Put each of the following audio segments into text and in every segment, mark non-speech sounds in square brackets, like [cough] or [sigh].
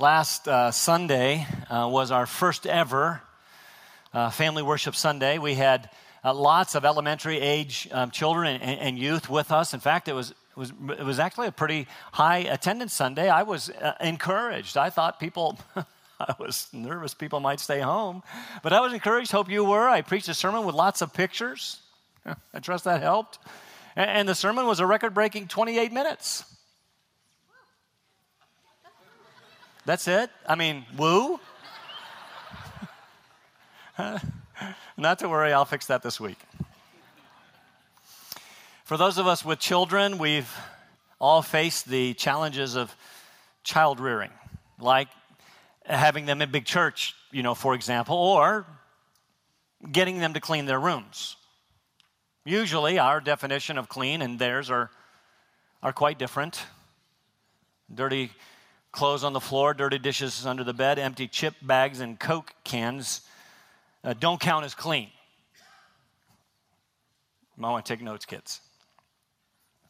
Last uh, Sunday uh, was our first ever uh, Family Worship Sunday. We had uh, lots of elementary age um, children and, and, youth with us. In fact, it was, it, was, it was actually a pretty high attendance Sunday. I was uh, encouraged. I thought people. [laughs] I was nervous people might stay home, but I was encouraged. Hope you were. I preached a sermon with lots of pictures. [laughs] I trust that helped. And, and the sermon was a record breaking 28 minutes. That's it? I mean, woo? [laughs] Not to worry, I'll fix that this week. For those of us with children, we've all faced the challenges of child rearing, like having them in big church, you know, for example, or getting them to clean their rooms. Usually, our definition of clean and theirs are, are quite different. Dirty clothes on the floor, dirty dishes under the bed, empty chip bags, and Coke cans uh, don't count as clean. I want to take notes, kids.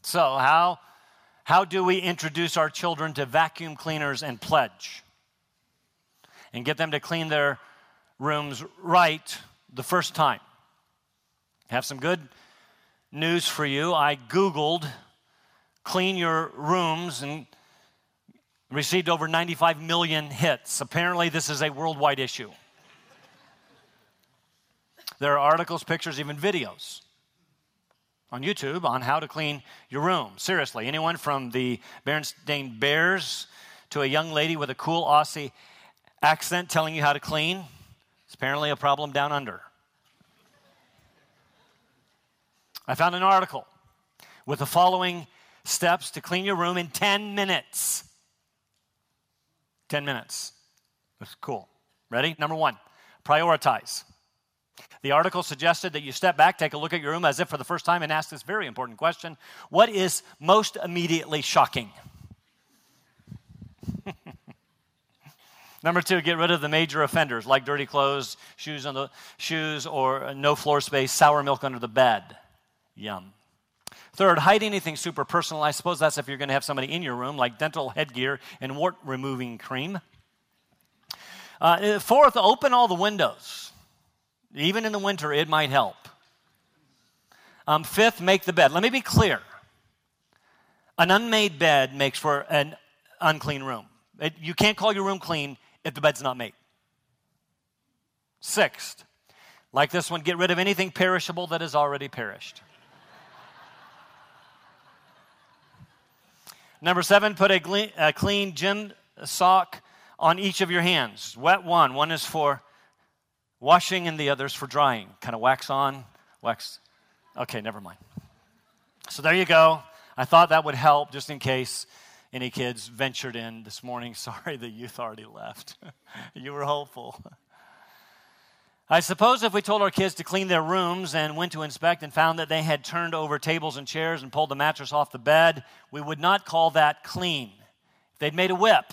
So, how, how do we introduce our children to vacuum cleaners and pledge? And get them to clean their rooms right the first time? Have some good news for you. I Googled clean your rooms and received over 95 million hits. Apparently, this is a worldwide issue. There are articles, pictures, even videos on YouTube on how to clean your room. Seriously, anyone from the Berenstain Bears to a young lady with a cool Aussie accent telling you how to clean? It's apparently a problem down under. I found an article with the following steps to clean your room in 10 minutes. 10 minutes. That's cool. Ready? Number one, prioritize. The article suggested that you step back, take a look at your room as if for the first time, and ask this very important question What is most immediately shocking? [laughs] Number two, get rid of the major offenders like dirty clothes, shoes on the shoes, or no floor space, sour milk under the bed. Yum. Third, hide anything super personal. I suppose that's if you're going to have somebody in your room, like dental headgear and wart removing cream. Uh, fourth, open all the windows. Even in the winter, it might help. Um, fifth, make the bed. Let me be clear an unmade bed makes for an unclean room. It, you can't call your room clean if the bed's not made. Sixth, like this one, get rid of anything perishable that has already perished. Number seven, put a, a clean gym sock on each of your hands. Wet one. One is for washing and the other is for drying. Kind of wax on, wax. Okay, never mind. So there you go. I thought that would help just in case any kids ventured in this morning. [laughs] Sorry, the youth already left. [laughs] you were hopeful. I suppose if we told our kids to clean their rooms and went to inspect and found that they had turned over tables and chairs and pulled the mattress off the bed, we would not call that clean. If they'd made a whip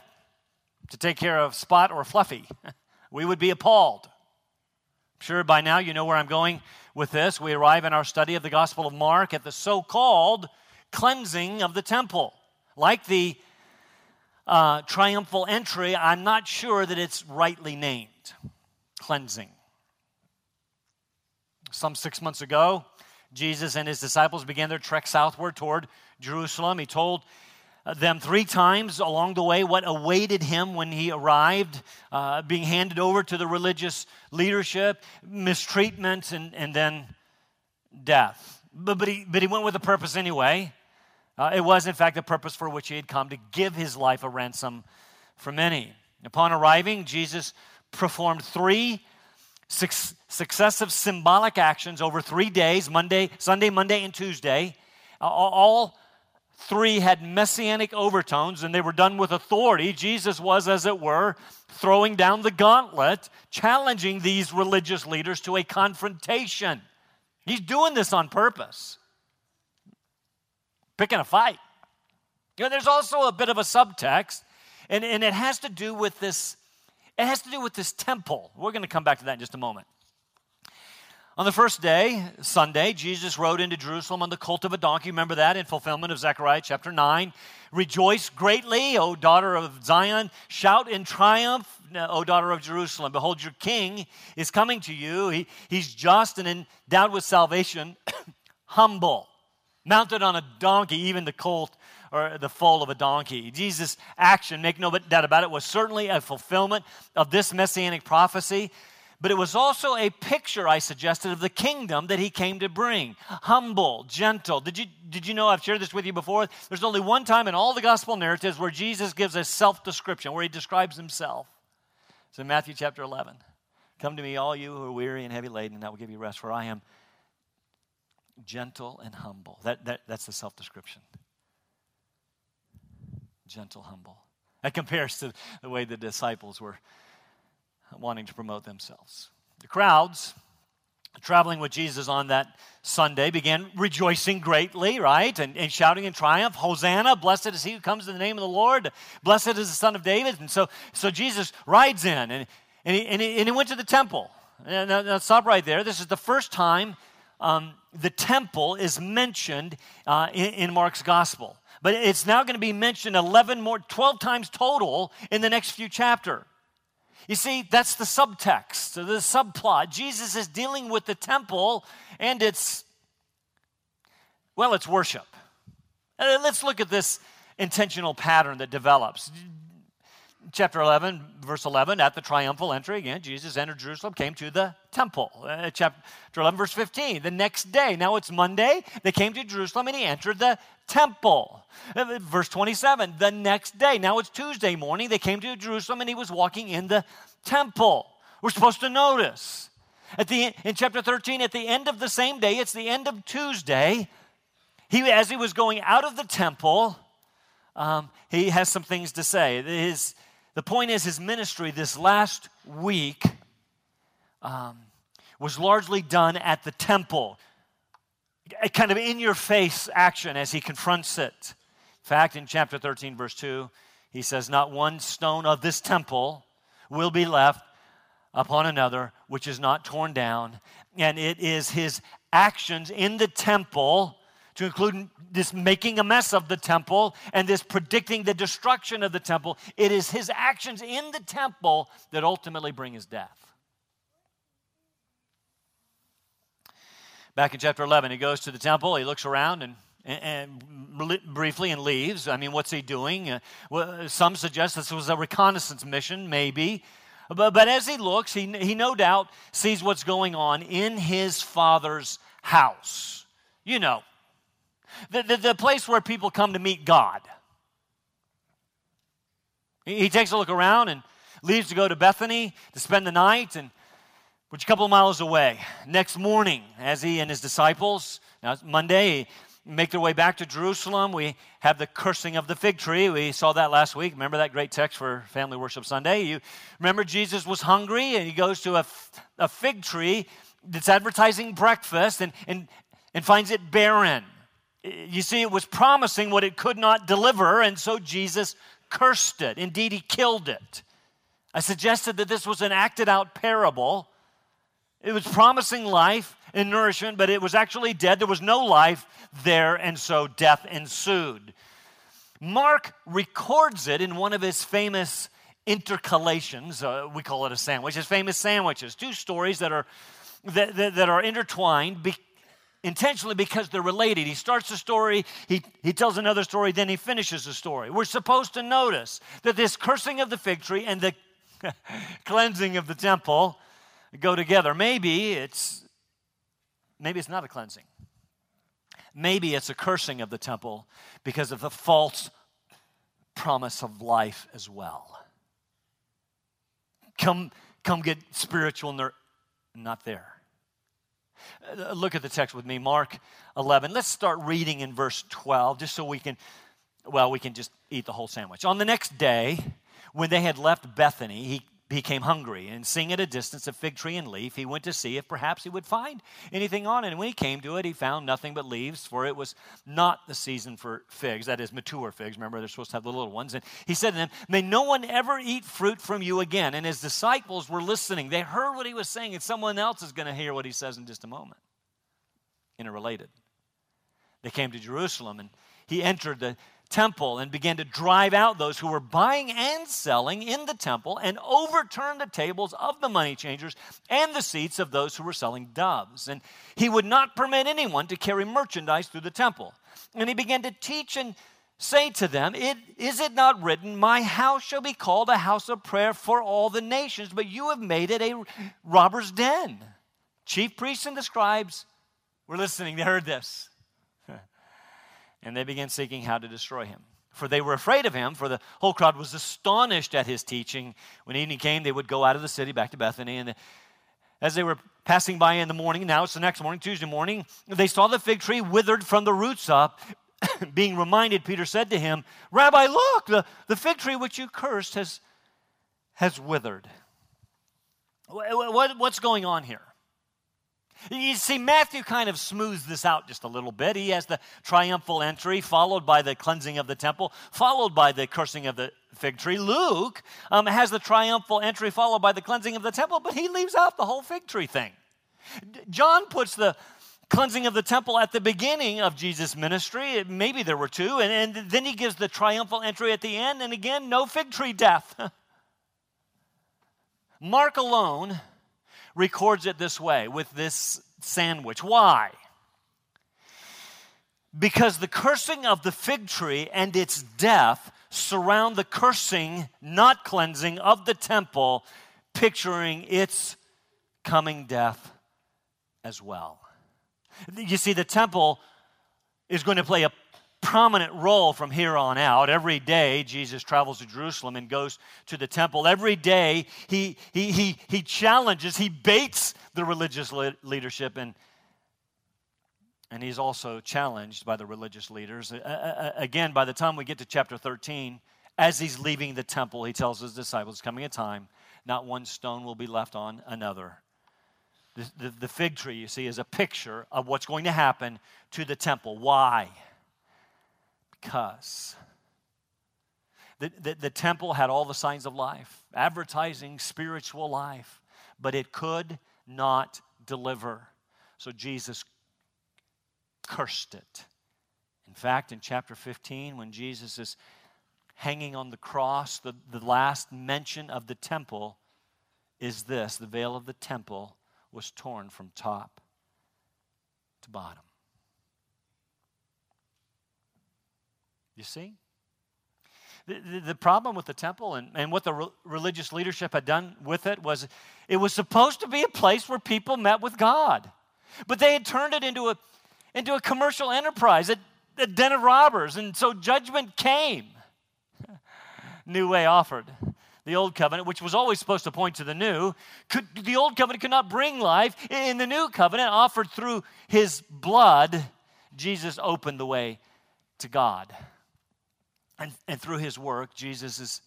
to take care of Spot or Fluffy, [laughs] we would be appalled. I'm sure by now you know where I'm going with this. We arrive in our study of the Gospel of Mark at the so called cleansing of the temple. Like the uh, triumphal entry, I'm not sure that it's rightly named cleansing. Some six months ago, Jesus and his disciples began their trek southward toward Jerusalem. He told uh, them three times along the way what awaited him when he arrived, uh, being handed over to the religious leadership, mistreatment, and, and then death. But, but, he, but he went with a purpose anyway. Uh, it was, in fact, the purpose for which he had come to give his life a ransom for many. Upon arriving, Jesus performed three successive symbolic actions over three days Monday, Sunday, Monday, and Tuesday. all three had messianic overtones and they were done with authority. Jesus was, as it were, throwing down the gauntlet, challenging these religious leaders to a confrontation. He's doing this on purpose, picking a fight. You know, there's also a bit of a subtext, and, and it has to do with this it has to do with this temple. We're going to come back to that in just a moment. On the first day, Sunday, Jesus rode into Jerusalem on the colt of a donkey. Remember that in fulfillment of Zechariah chapter 9. Rejoice greatly, O daughter of Zion. Shout in triumph, O daughter of Jerusalem. Behold, your king is coming to you. He, he's just and endowed with salvation, [coughs] humble, mounted on a donkey, even the colt or the foal of a donkey. Jesus' action, make no doubt about it, was certainly a fulfillment of this messianic prophecy but it was also a picture I suggested of the kingdom that he came to bring. Humble, gentle. Did you, did you know I've shared this with you before? There's only one time in all the gospel narratives where Jesus gives a self description, where he describes himself. It's in Matthew chapter 11. Come to me, all you who are weary and heavy laden, and I will give you rest, for I am gentle and humble. That, that, that's the self description. Gentle, humble. That compares to the way the disciples were wanting to promote themselves. The crowds traveling with Jesus on that Sunday began rejoicing greatly, right? And, and, shouting in triumph, Hosanna, blessed is he who comes in the name of the Lord, blessed is the son of David. And so, so Jesus rides in and, and, he, and, he, and he went to the temple. Now, now, stop right there. This is the first time um, the temple is mentioned uh, in, in Mark's gospel. But it's now going to be mentioned 11 more, 12 times total in the next few chapter. You see, that's the subtext, the subplot. Jesus is dealing with the temple and its, well, it's worship. Uh, let's look at this intentional pattern that develops chapter 11, verse 11, at the triumphal entry, again, Jesus entered Jerusalem, came to the temple. Uh, chapter 11, verse 15, the next day, now it's Monday, they came to Jerusalem and he entered the temple. Uh, verse 27, the next day, now it's Tuesday morning, they came to Jerusalem and he was walking in the temple. We're supposed to notice. At the, in chapter 13, at the end of the same day, it's the end of Tuesday, he, as he was going out of the temple, um, he has some things to say. His, the point is, his ministry this last week um, was largely done at the temple, a kind of in your face action as he confronts it. In fact, in chapter 13, verse 2, he says, Not one stone of this temple will be left upon another which is not torn down. And it is his actions in the temple to include this making a mess of the temple and this predicting the destruction of the temple. It is his actions in the temple that ultimately bring his death. Back in chapter 11, he goes to the temple, he looks around and and, briefly and leaves. I mean, what's he doing? Uh, some suggest this was a reconnaissance mission, maybe. But, but as he looks, he, he no doubt sees what's going on in his father's house. You know, the, the, the place where people come to meet God. He, he takes a look around and leaves to go to Bethany to spend the night, and which a couple of miles away. Next morning, as he and his disciples, now it's Monday, make their way back to Jerusalem. We have the cursing of the fig tree. We saw that last week. Remember that great text for Family Worship Sunday? You remember Jesus was hungry and he goes to a, a fig tree that's advertising breakfast and, and, and finds it barren. You see, it was promising what it could not deliver, and so Jesus cursed it. Indeed, he killed it. I suggested that this was an acted out parable. It was promising life and nourishment, but it was actually dead. There was no life there, and so death ensued. Mark records it in one of his famous intercalations. Uh, we call it a sandwich. His famous sandwiches, two stories that are that, that, that are intertwined intentionally because they're related. He starts the story, he, he tells another story, then he finishes the story. We're supposed to notice that this cursing of the fig tree and the [laughs] cleansing of the temple go together. Maybe it's maybe it's not a cleansing. Maybe it's a cursing of the temple because of the false promise of life as well. Come, come get spiritual, not there. Uh, look at the text with me, Mark 11. Let's start reading in verse 12, just so we can, well, we can just eat the whole sandwich. On the next day, when they had left Bethany, he became hungry, and seeing at a distance a fig tree and leaf, he went to see if perhaps he would find anything on it. And when he came to it, he found nothing but leaves, for it was not the season for figs, that is, mature figs. Remember, they're supposed to have the little ones. And he said to them, May no one ever eat fruit from you again. And his disciples were listening. They heard what he was saying, and someone else is going to hear what he says in just a moment. Interrelated. They came to Jerusalem, and he entered the temple and began to drive out those who were buying and selling in the temple and overturned the tables of the money changers and the seats of those who were selling doves. And he would not permit anyone to carry merchandise through the temple. And he began to teach and say to them, it, Is it not written, My house shall be called a house of prayer for all the nations, but you have made it a robber's den? Chief priests and the scribes were listening, they heard this and they began seeking how to destroy him. For they were afraid of him, for the whole crowd was astonished at his teaching. When evening came, they would go out of the city back to Bethany. And as they were passing by in the morning, now it's the next morning, Tuesday morning, they saw the fig tree withered from the roots up. [coughs] Being reminded, Peter said to him, Rabbi, look, the, the fig tree which you cursed has, has withered. What, what, what's going on here? You see, Matthew kind of smooths this out just a little bit. He has the triumphal entry, followed by the cleansing of the temple, followed by the cursing of the fig tree. Luke um, has the triumphal entry, followed by the cleansing of the temple, but he leaves out the whole fig tree thing. John puts the cleansing of the temple at the beginning of Jesus' ministry. Maybe there were two. And, and then he gives the triumphal entry at the end. And again, no fig tree death. [laughs] Mark alone records it this way with this sandwich. Why? Because the cursing of the fig tree and its death surround the cursing, not cleansing, of the temple, picturing its coming death as well. You see, the temple is going to play a prominent role from here on out. Every day, Jesus travels to Jerusalem and goes to the temple. Every day, he, he, he, he challenges, he baits the religious leadership, and, and he's also challenged by the religious leaders. Uh, again, by the time we get to chapter 13, as he's leaving the temple, he tells his disciples, coming a time, not one stone will be left on another. The, the, the fig tree, you see, is a picture of what's going to happen to the temple. Why? Because the, the, the, temple had all the signs of life advertising spiritual life, but it could not deliver. So Jesus cursed it. In fact, in chapter 15, when Jesus is hanging on the cross, the, the last mention of the temple is this the veil of the temple was torn from top to bottom. You see? The, the, the, problem with the temple and, and what the re- religious leadership had done with it was it was supposed to be a place where people met with God. But they had turned it into a, into a commercial enterprise, a, a den of robbers. And so judgment came. [laughs] New way offered. The old covenant, which was always supposed to point to the new, could, the old covenant could not bring life. In the new covenant, offered through his blood, Jesus opened the way to God. And, and through his work, Jesus is,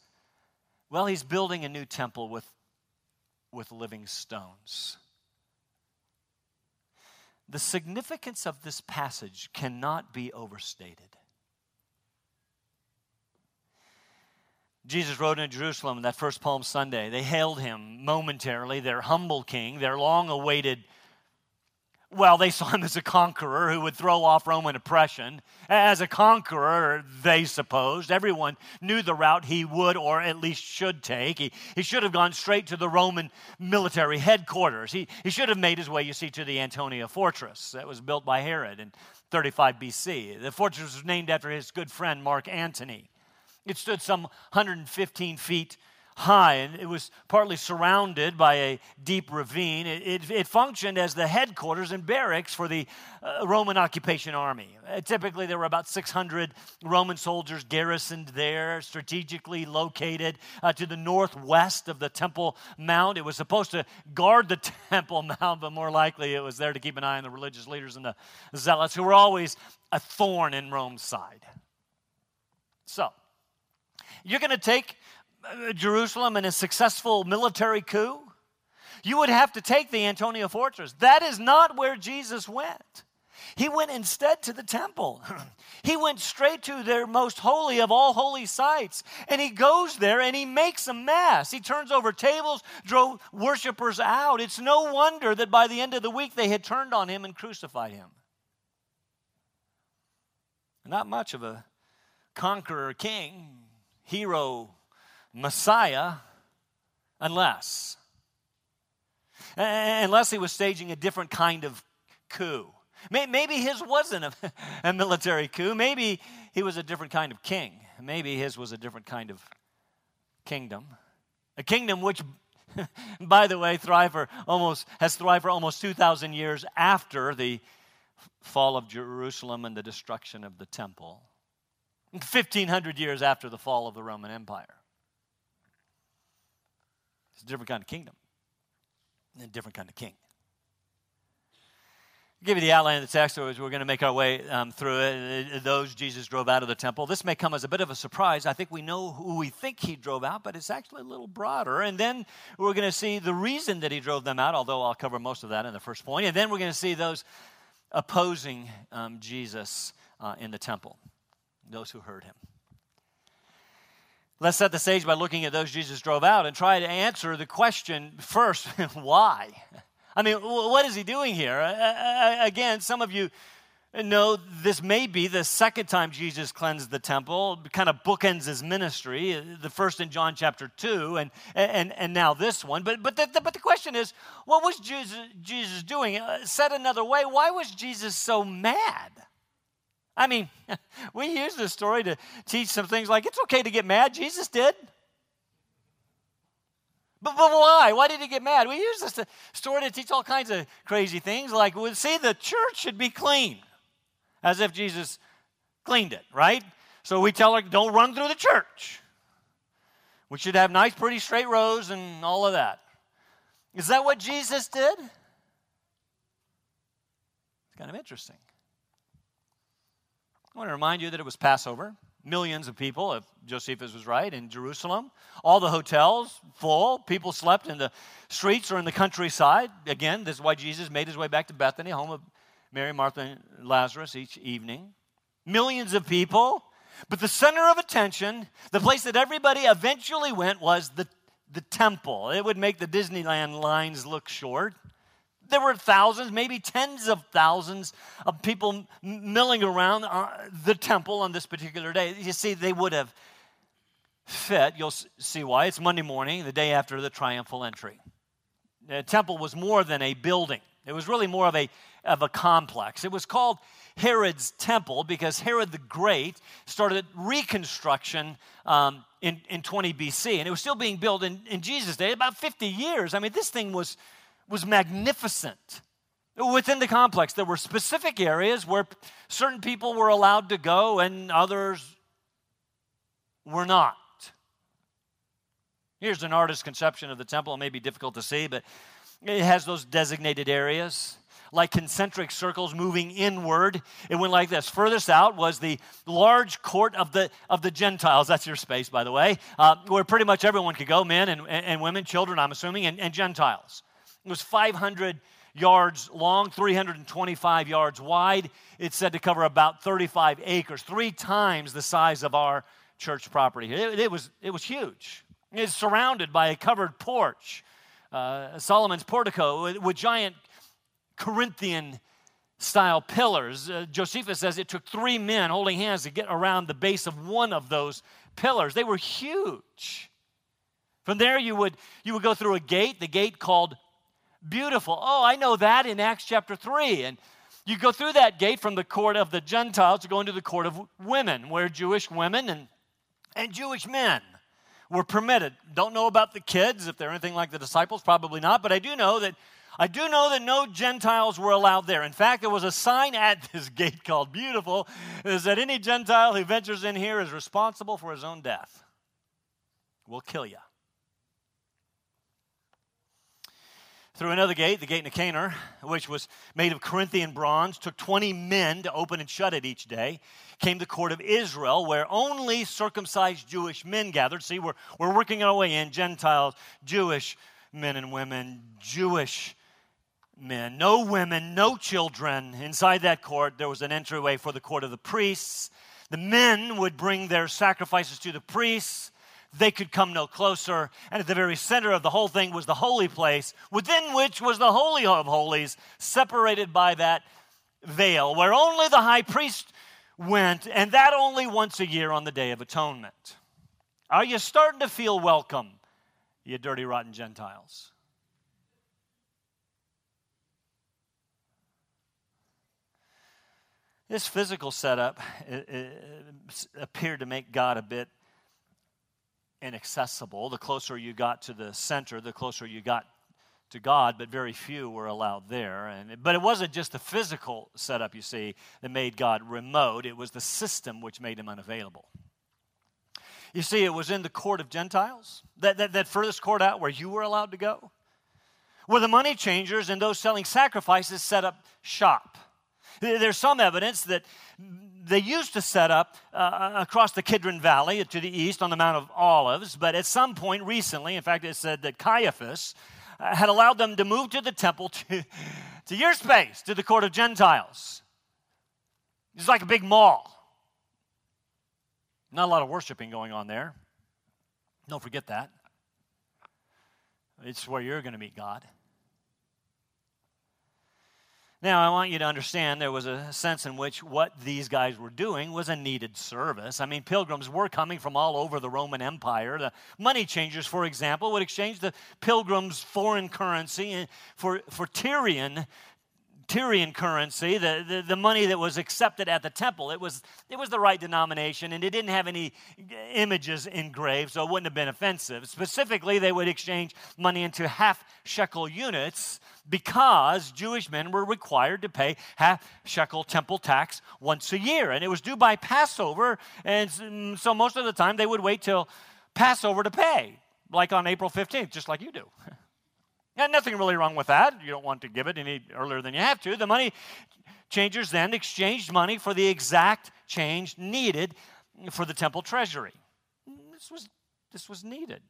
well, he's building a new temple with, with living stones. The significance of this passage cannot be overstated. Jesus rode into Jerusalem that first Palm Sunday. They hailed him momentarily, their humble king, their long awaited well, they saw him as a conqueror who would throw off Roman oppression. As a conqueror, they supposed. Everyone knew the route he would or at least should take. He, he should have gone straight to the Roman military headquarters. He, he should have made his way, you see, to the Antonia fortress that was built by Herod in 35 BC. The fortress was named after his good friend Mark Antony. It stood some 115 feet high, and it was partly surrounded by a deep ravine. It, it, it functioned as the headquarters and barracks for the uh, Roman occupation army. Uh, typically, there were about 600 Roman soldiers garrisoned there, strategically located uh, to the northwest of the Temple Mount. It was supposed to guard the [laughs] Temple Mount, but more likely it was there to keep an eye on the religious leaders and the zealots, who were always a thorn in Rome's side. So, you're going to take Uh, Jerusalem in a successful military coup, you would have to take the Antonia Fortress. That is not where Jesus went. He went instead to the temple. [clears throat] he went straight to their most holy of all holy sites. And he goes there and he makes a mess. He turns over tables, drove worshipers out. It's no wonder that by the end of the week they had turned on him and crucified him. Not much of a conqueror king, hero, Messiah, unless unless he was staging a different kind of coup. Maybe his wasn't a, [laughs] a military coup. Maybe he was a different kind of king. Maybe his was a different kind of kingdom. A kingdom which, [laughs] by the way, thrived for almost, has thrived for almost 2,000 years after the fall of Jerusalem and the destruction of the temple. 1,500 years after the fall of the Roman Empire. It's a different kind of kingdom, and a different kind of king give you the outline of the text as we're going to make our way um, through it. Those Jesus drove out of the temple. This may come as a bit of a surprise. I think we know who we think he drove out, but it's actually a little broader. And then we're going to see the reason that he drove them out, although I'll cover most of that in the first point. And then we're going to see those opposing um, Jesus uh, in the temple, those who heard him. Let's set the stage by looking at those Jesus drove out and try to answer the question first [laughs] why? I mean, what is he doing here? Again, some of you know this may be the second time Jesus cleansed the temple, kind of bookends his ministry, the first in John chapter 2, and, and, and now this one. But, but, the, the but the question is, what was Jesus, Jesus doing? Uh, said another way, why was Jesus so mad? I mean, [laughs] we use this story to teach some things like it's okay to get mad. Jesus did. But, but why? Why did he get mad? We use this story to teach all kinds of crazy things, like, we see the church should be clean, as if Jesus cleaned it, right? So we tell her, don't run through the church. We should have nice, pretty straight rows and all of that. Is that what Jesus did? It's kind of interesting. I want to remind you that it was Passover millions of people, if Josephus was right, in Jerusalem. All the hotels full. People slept in the streets or in the countryside. Again, this is why Jesus made his way back to Bethany, home of Mary, Martha, and Lazarus each evening. Millions of people. But the center of attention, the place that everybody eventually went, was the, the temple. It would make the Disneyland lines look short there were thousands, maybe tens of thousands of people milling around uh, the temple on this particular day. You see, they would have fit. You'll see why. It's Monday morning, the day after the triumphal entry. The temple was more than a building, it was really more of a, of a complex. It was called Herod's temple because Herod the Great started reconstruction um, in, in 20 BC, and it was still being built in, in Jesus' day, about 50 years. I mean, this thing was was magnificent. Within the complex, there were specific areas where certain people were allowed to go and others were not. Here's an artist's conception of the temple. It may be difficult to see, but it has those designated areas like concentric circles moving inward. It went like this. Furthest out was the large court of the, of the Gentiles. That's your space, by the way, uh, where pretty much everyone could go men and, and women, children, I'm assuming, and, and Gentiles. It was 500 yards long, 325 yards wide. It's said to cover about 35 acres, three times the size of our church property. It, it was, it was huge. It's surrounded by a covered porch, uh, Solomon's portico with, with giant Corinthian style pillars. Uh, Josephus says it took three men holding hands to get around the base of one of those pillars. They were huge. From there, you would, you would go through a gate, the gate called beautiful. Oh, I know that in Acts chapter 3. And you go through that gate from the court of the Gentiles to go into the court of women, where Jewish women and, and Jewish men were permitted. Don't know about the kids, if they're anything like the disciples, probably not, but I do know that I do know that no Gentiles were allowed there. In fact, there was a sign at [laughs] this gate called Beautiful is that any Gentile who ventures in here is responsible for his own death. We'll kill you. Through another gate, the gate Nicanor, which was made of Corinthian bronze, took 20 men to open and shut it each day, came the court of Israel, where only circumcised Jewish men gathered. See, we're, we're working our way in Gentiles, Jewish men and women, Jewish men, no women, no children. Inside that court, there was an entryway for the court of the priests. The men would bring their sacrifices to the priests. They could come no closer. And at the very center of the whole thing was the holy place, within which was the Holy of Holies, separated by that veil, where only the high priest went, and that only once a year on the Day of Atonement. Are you starting to feel welcome, you dirty, rotten Gentiles? This physical setup appeared to make God a bit inaccessible. The closer you got to the center, the closer you got to God, but very few were allowed there. And, but it wasn't just the physical setup, you see, that made God remote, it was the system which made him unavailable. You see, it was in the court of Gentiles, that, that, that furthest court out where you were allowed to go, where the money changers and those selling sacrifices set up shop. There's some evidence that they used to set up uh, across the Kidron Valley to the east on the Mount of Olives, but at some point recently, in fact, it said that Caiaphas uh, had allowed them to move to the temple [laughs] to, to your space, to the court of Gentiles. It's like a big mall. Not a lot of worshiping going on there. Don't forget that. It's where you're going to meet God. Now, I want you to understand there was a sense in which what these guys were doing was a needed service. I mean, pilgrims were coming from all over the Roman Empire. The money changers, for example, would exchange the pilgrims' foreign currency for, for Tyrian Tyrian currency, the, the, the, money that was accepted at the temple. It was, it was the right denomination, and it didn't have any images engraved, so it wouldn't have been offensive. Specifically, they would exchange money into half shekel units because Jewish men were required to pay half shekel temple tax once a year, and it was due by Passover, and mm, so most of the time they would wait till Passover to pay, like on April 15th, just like you do. [laughs] And nothing really wrong with that. You don't want to give it any earlier than you have to. The money changers then exchanged money for the exact change needed for the temple treasury. This was, this was needed.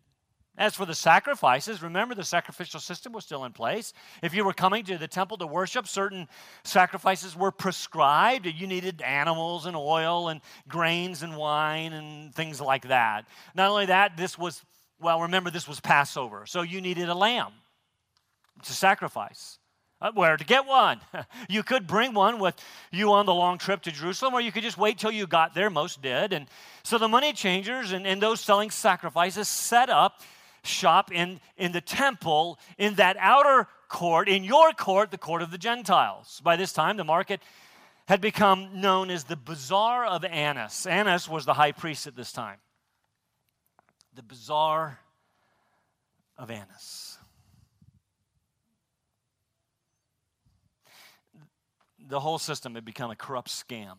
As for the sacrifices, remember the sacrificial system was still in place. If you were coming to the temple to worship, certain sacrifices were prescribed. You needed animals and oil and grains and wine and things like that. Not only that, this was, well, remember, this was Passover, so you needed a lamb to sacrifice. Uh, where to get one? [laughs] you could bring one with you on the long trip to Jerusalem, or you could just wait till you got there. Most did. And so the money changers and, and those selling sacrifices set up shop in, in the temple in that outer court, in your court, the court of the Gentiles. By this time, the market had become known as the Bazaar of Annas. Annas was the high priest at this time. The Bazaar of Annas. the whole system had become a corrupt scam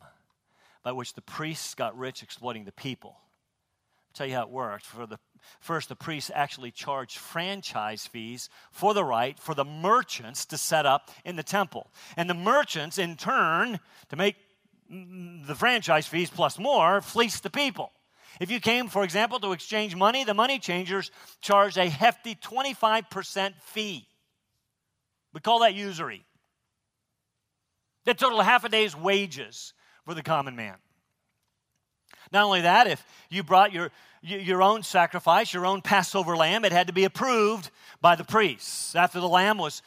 by which the priests got rich exploiting the people. I'll tell you how it worked. For the first, the priests actually charged franchise fees for the right for the merchants to set up in the temple, and the merchants, in turn, to make the franchise fees plus more, fleeced the people. If you came, for example, to exchange money, the money changers charged a hefty 25% fee. We call that usury that totaled half a day's wages for the common man. Not only that, if you brought your, your own sacrifice, your own Passover lamb, it had to be approved by the priests. After the lamb was,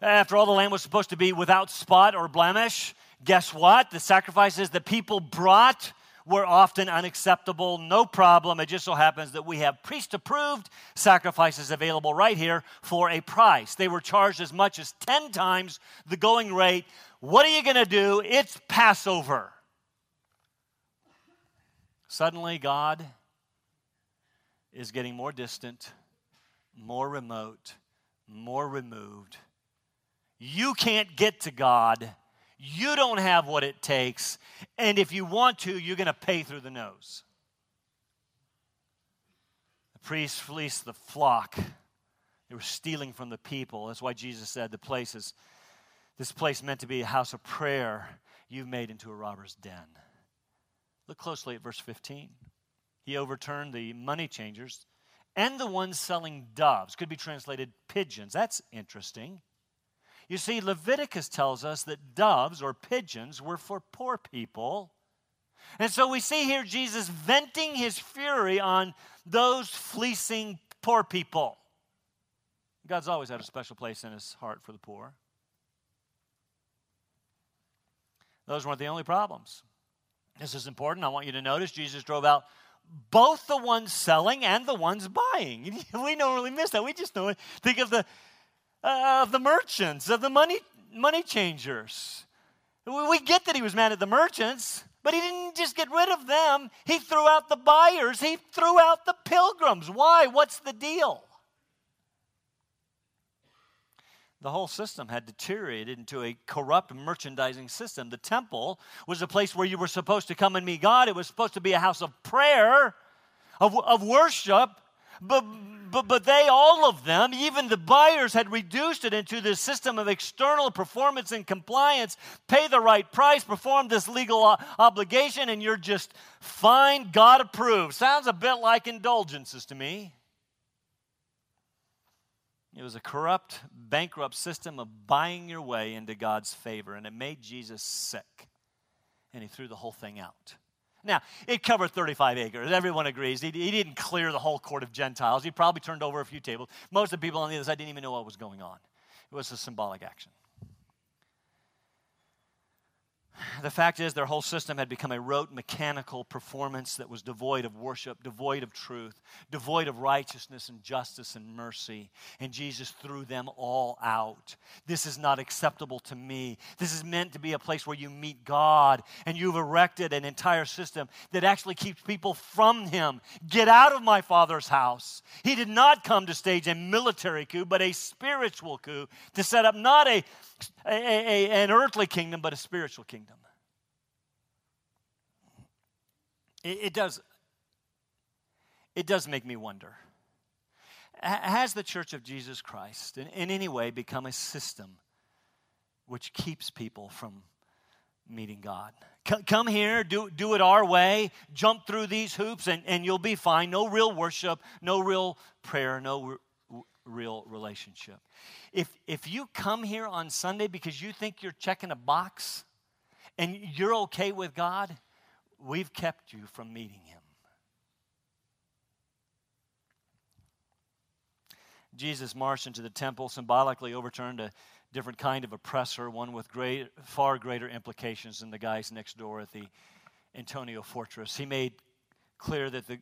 after all, the lamb was supposed to be without spot or blemish. Guess what? The sacrifices that people brought were often unacceptable. No problem. It just so happens that we have priest approved sacrifices available right here for a price. They were charged as much as 10 times the going rate what are you going to do? It's Passover. Suddenly, God is getting more distant, more remote, more removed. You can't get to God. You don't have what it takes. And if you want to, you're going to pay through the nose. The priests fleece the flock They were stealing from the people. That's why Jesus said the place is this place meant to be a house of prayer you've made into a robber's den. Look closely at verse 15. He overturned the money changers and the ones selling doves. Could be translated pigeons. That's interesting. You see, Leviticus tells us that doves or pigeons were for poor people. And so we see here Jesus venting his fury on those fleecing poor people. God's always had a special place in his heart for the poor. Those weren't the only problems. This is important. I want you to notice Jesus drove out both the ones selling and the ones buying. [laughs] We don't really miss that. We just know it. Think of the uh, of the merchants, of the money money changers. We get that he was mad at the merchants, but he didn't just get rid of them. He threw out the buyers. He threw out the pilgrims. Why? What's the deal? The whole system had deteriorated into a corrupt merchandising system. The temple was a place where you were supposed to come and meet God, it was supposed to be a house of prayer, of, of worship. But, but, but they, all of them, even the buyers, had reduced it into this system of external performance and compliance. Pay the right price, perform this legal obligation, and you're just fine, God approved. Sounds a bit like indulgences to me. It was a corrupt, bankrupt system of buying your way into God's favor, and it made Jesus sick. And he threw the whole thing out. Now, it covered 35 acres. Everyone agrees. He, he didn't clear the whole court of Gentiles. He probably turned over a few tables. Most of the people on the other side didn't even know what was going on. It was a symbolic action. The fact is, their whole system had become a rote mechanical performance that was devoid of worship, devoid of truth, devoid of righteousness and justice and mercy. And Jesus threw them all out. This is not acceptable to me. This is meant to be a place where you meet God, and you've erected an entire system that actually keeps people from Him. Get out of my Father's house. He did not come to stage a military coup, but a spiritual coup to set up not a a, a, an earthly kingdom, but a spiritual kingdom. It, it does. It does make me wonder. Has the Church of Jesus Christ, in, in any way, become a system which keeps people from meeting God? come here, do, do it our way, jump through these hoops, and, and you'll be fine. No real worship, no real prayer, no real relationship. If, if you come here on Sunday because you think you're checking a box and you're okay with God, we've kept you from meeting Him. Jesus marched into the temple, symbolically overturned a different kind of oppressor, one with great, far greater implications than the guys next door at the Antonia fortress. He made clear that the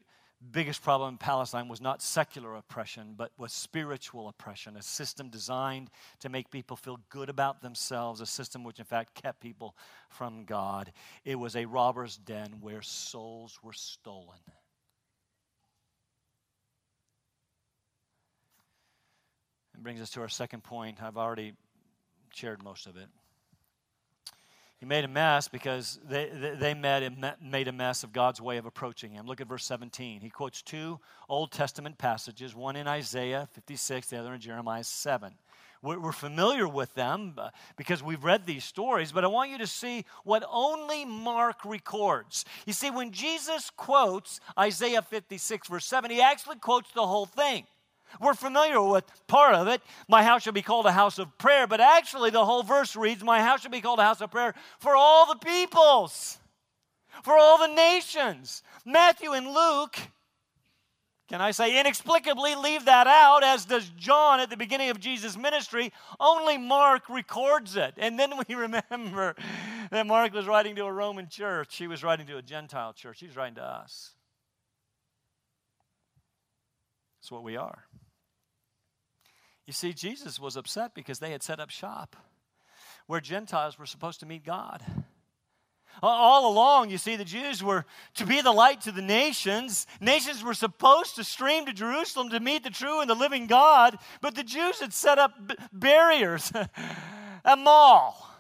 biggest problem in Palestine was not secular oppression, but was spiritual oppression, a system designed to make people feel good about themselves, a system which, in fact, kept people from God. It was a robber's den where souls were stolen. It brings us to our second point. I've already shared most of it. He made a mess because they, they made a mess of God's way of approaching him. Look at verse 17. He quotes two Old Testament passages, one in Isaiah 56, the other in Jeremiah 7. We're familiar with them uh, because we've read these stories, but I want you to see what only Mark records. You see, when Jesus quotes Isaiah 56, verse 7, he actually quotes the whole thing. We're familiar with part of it. My house shall be called a house of prayer, but actually the whole verse reads, My house shall be called a house of prayer for all the peoples, for all the nations. Matthew and Luke, can I say inexplicably, leave that out, as does John at the beginning of Jesus' ministry. Only Mark records it. And then we [laughs] remember that Mark was writing to a Roman church, he was writing to a Gentile church, he was writing to us. That's what we are. You see, Jesus was upset because they had set up shop where Gentiles were supposed to meet God. All along, you see, the Jews were to be the light to the nations. Nations were supposed to stream to Jerusalem to meet the true and the living God, but the Jews had set up barriers, [laughs] a mall.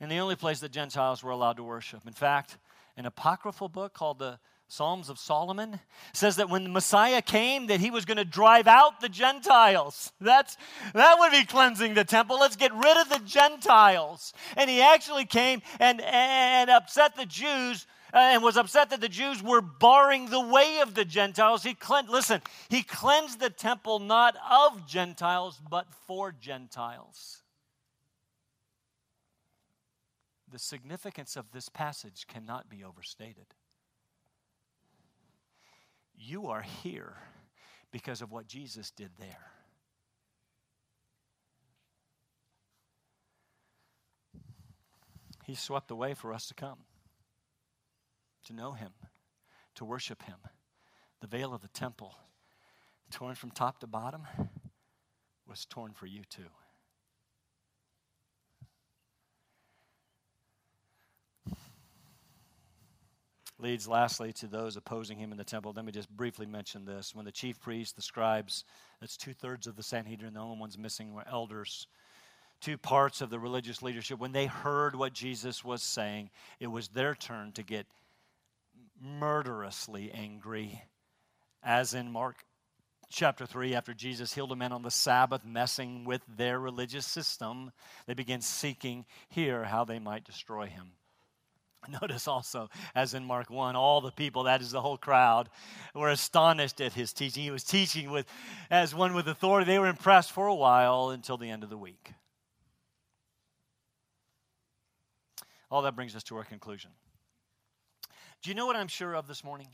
And the only place that Gentiles were allowed to worship. In fact, an apocryphal book called the Psalms of Solomon says that when the Messiah came that he was going to drive out the Gentiles. That's that would be cleansing the temple. Let's get rid of the Gentiles. And he actually came and and upset the Jews uh, and was upset that the Jews were barring the way of the Gentiles. He cleansed listen, he cleansed the temple not of Gentiles but for Gentiles. The significance of this passage cannot be overstated. You are here because of what Jesus did there. He swept the way for us to come, to know Him, to worship Him. The veil of the temple, torn from top to bottom, was torn for you too. Leads lastly to those opposing him in the temple. Let me just briefly mention this. When the chief priests, the scribes, that's two thirds of the Sanhedrin, the only ones missing were elders, two parts of the religious leadership, when they heard what Jesus was saying, it was their turn to get murderously angry. As in Mark chapter 3, after Jesus healed a man on the Sabbath, messing with their religious system, they began seeking here how they might destroy him. [laughs] Notice also, as in Mark 1, all the people, that is the whole crowd, were astonished at his teaching. He was teaching with, as one with authority. They were impressed for a while until the end of the week. All that brings us to our conclusion. Do you know what I'm sure of this morning?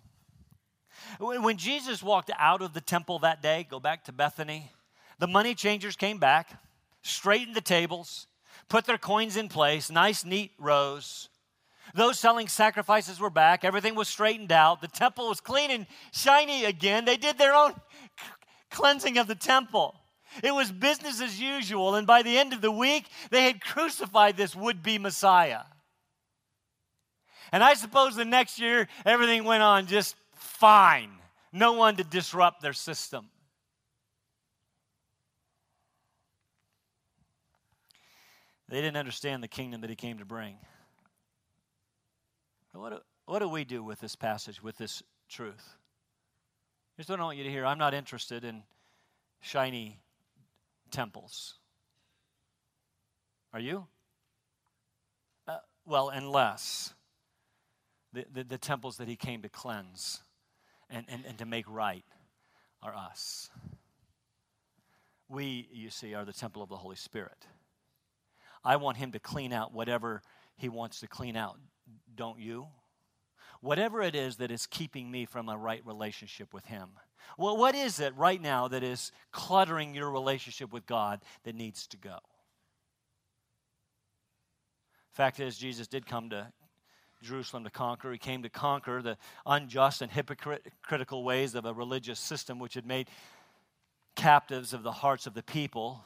When Jesus walked out of the temple that day, go back to Bethany, the money changers came back, straightened the tables, put their coins in place, nice, neat rows. Those selling sacrifices were back. Everything was straightened out. The temple was clean and shiny again. They did their own cleansing of the temple. It was business as usual. And by the end of the week, they had crucified this would be Messiah. And I suppose the next year, everything went on just fine. No one to disrupt their system. They didn't understand the kingdom that he came to bring. What do, what do we do with this passage, with this truth? Here's what I want you to hear I'm not interested in shiny temples. Are you? Uh, well, unless the, the, the, temples that he came to cleanse and, and, and to make right are us. We, you see, are the temple of the Holy Spirit. I want him to clean out whatever he wants to clean out don't you? Whatever it is that is keeping me from a right relationship with Him. Well, what is it right now that is cluttering your relationship with God that needs to go? Fact is, Jesus did come to Jerusalem to conquer. He came to conquer the unjust and hypocritical ways of a religious system which had made captives of the hearts of the people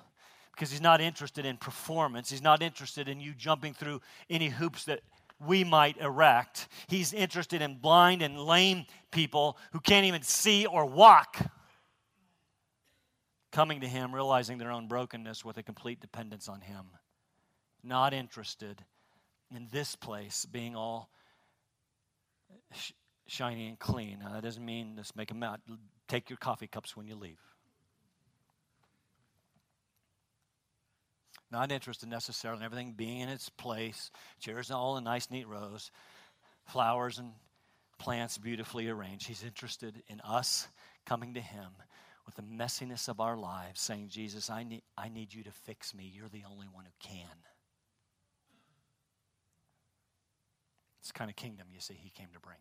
because he's not interested in performance. He's not interested in you jumping through any hoops that we might erect. He's interested in blind and lame people who can't even see or walk. Coming to Him, realizing their own brokenness with a complete dependence on Him. Not interested in this place being all sh- shiny and clean. Now, that doesn't mean just make them out. Take your coffee cups when you leave. Not interested necessarily in everything being in its place, chairs all in nice, neat rows, flowers and plants beautifully arranged. He's interested in us coming to Him with the messiness of our lives, saying, Jesus, I need, I need you to fix me. You're the only one who can. It's kind of kingdom, you see, He came to bring.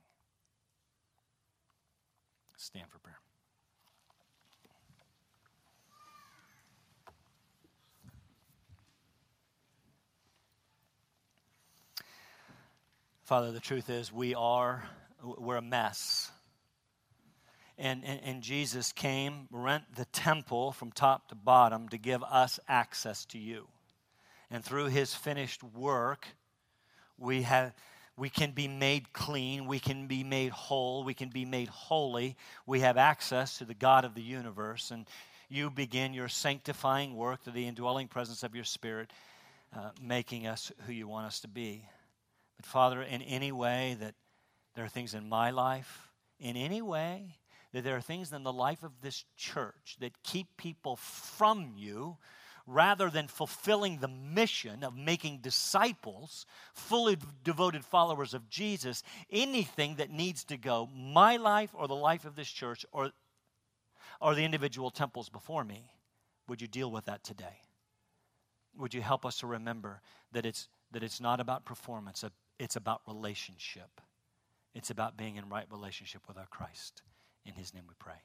Stand for prayer. Father, the truth is we are, we're a mess. And, and, and, Jesus came, rent the temple from top to bottom to give us access to you. And through his finished work, we, have, we can be made clean, we can be made whole, we can be made holy. We have access to the God of the universe. And you begin your sanctifying work through the indwelling presence of your Spirit, uh, making us who you want us to be. Father, in any way that there are things in my life, in any way that there are things in the life of this church that keep people from you rather than fulfilling the mission of making disciples, fully devoted followers of Jesus, anything that needs to go, my life or the life of this church or, or the individual temples before me, would you deal with that today? Would you help us to remember that it's, that it's not about performance, it's about relationship. It's about being in right relationship with our Christ. In his name we pray.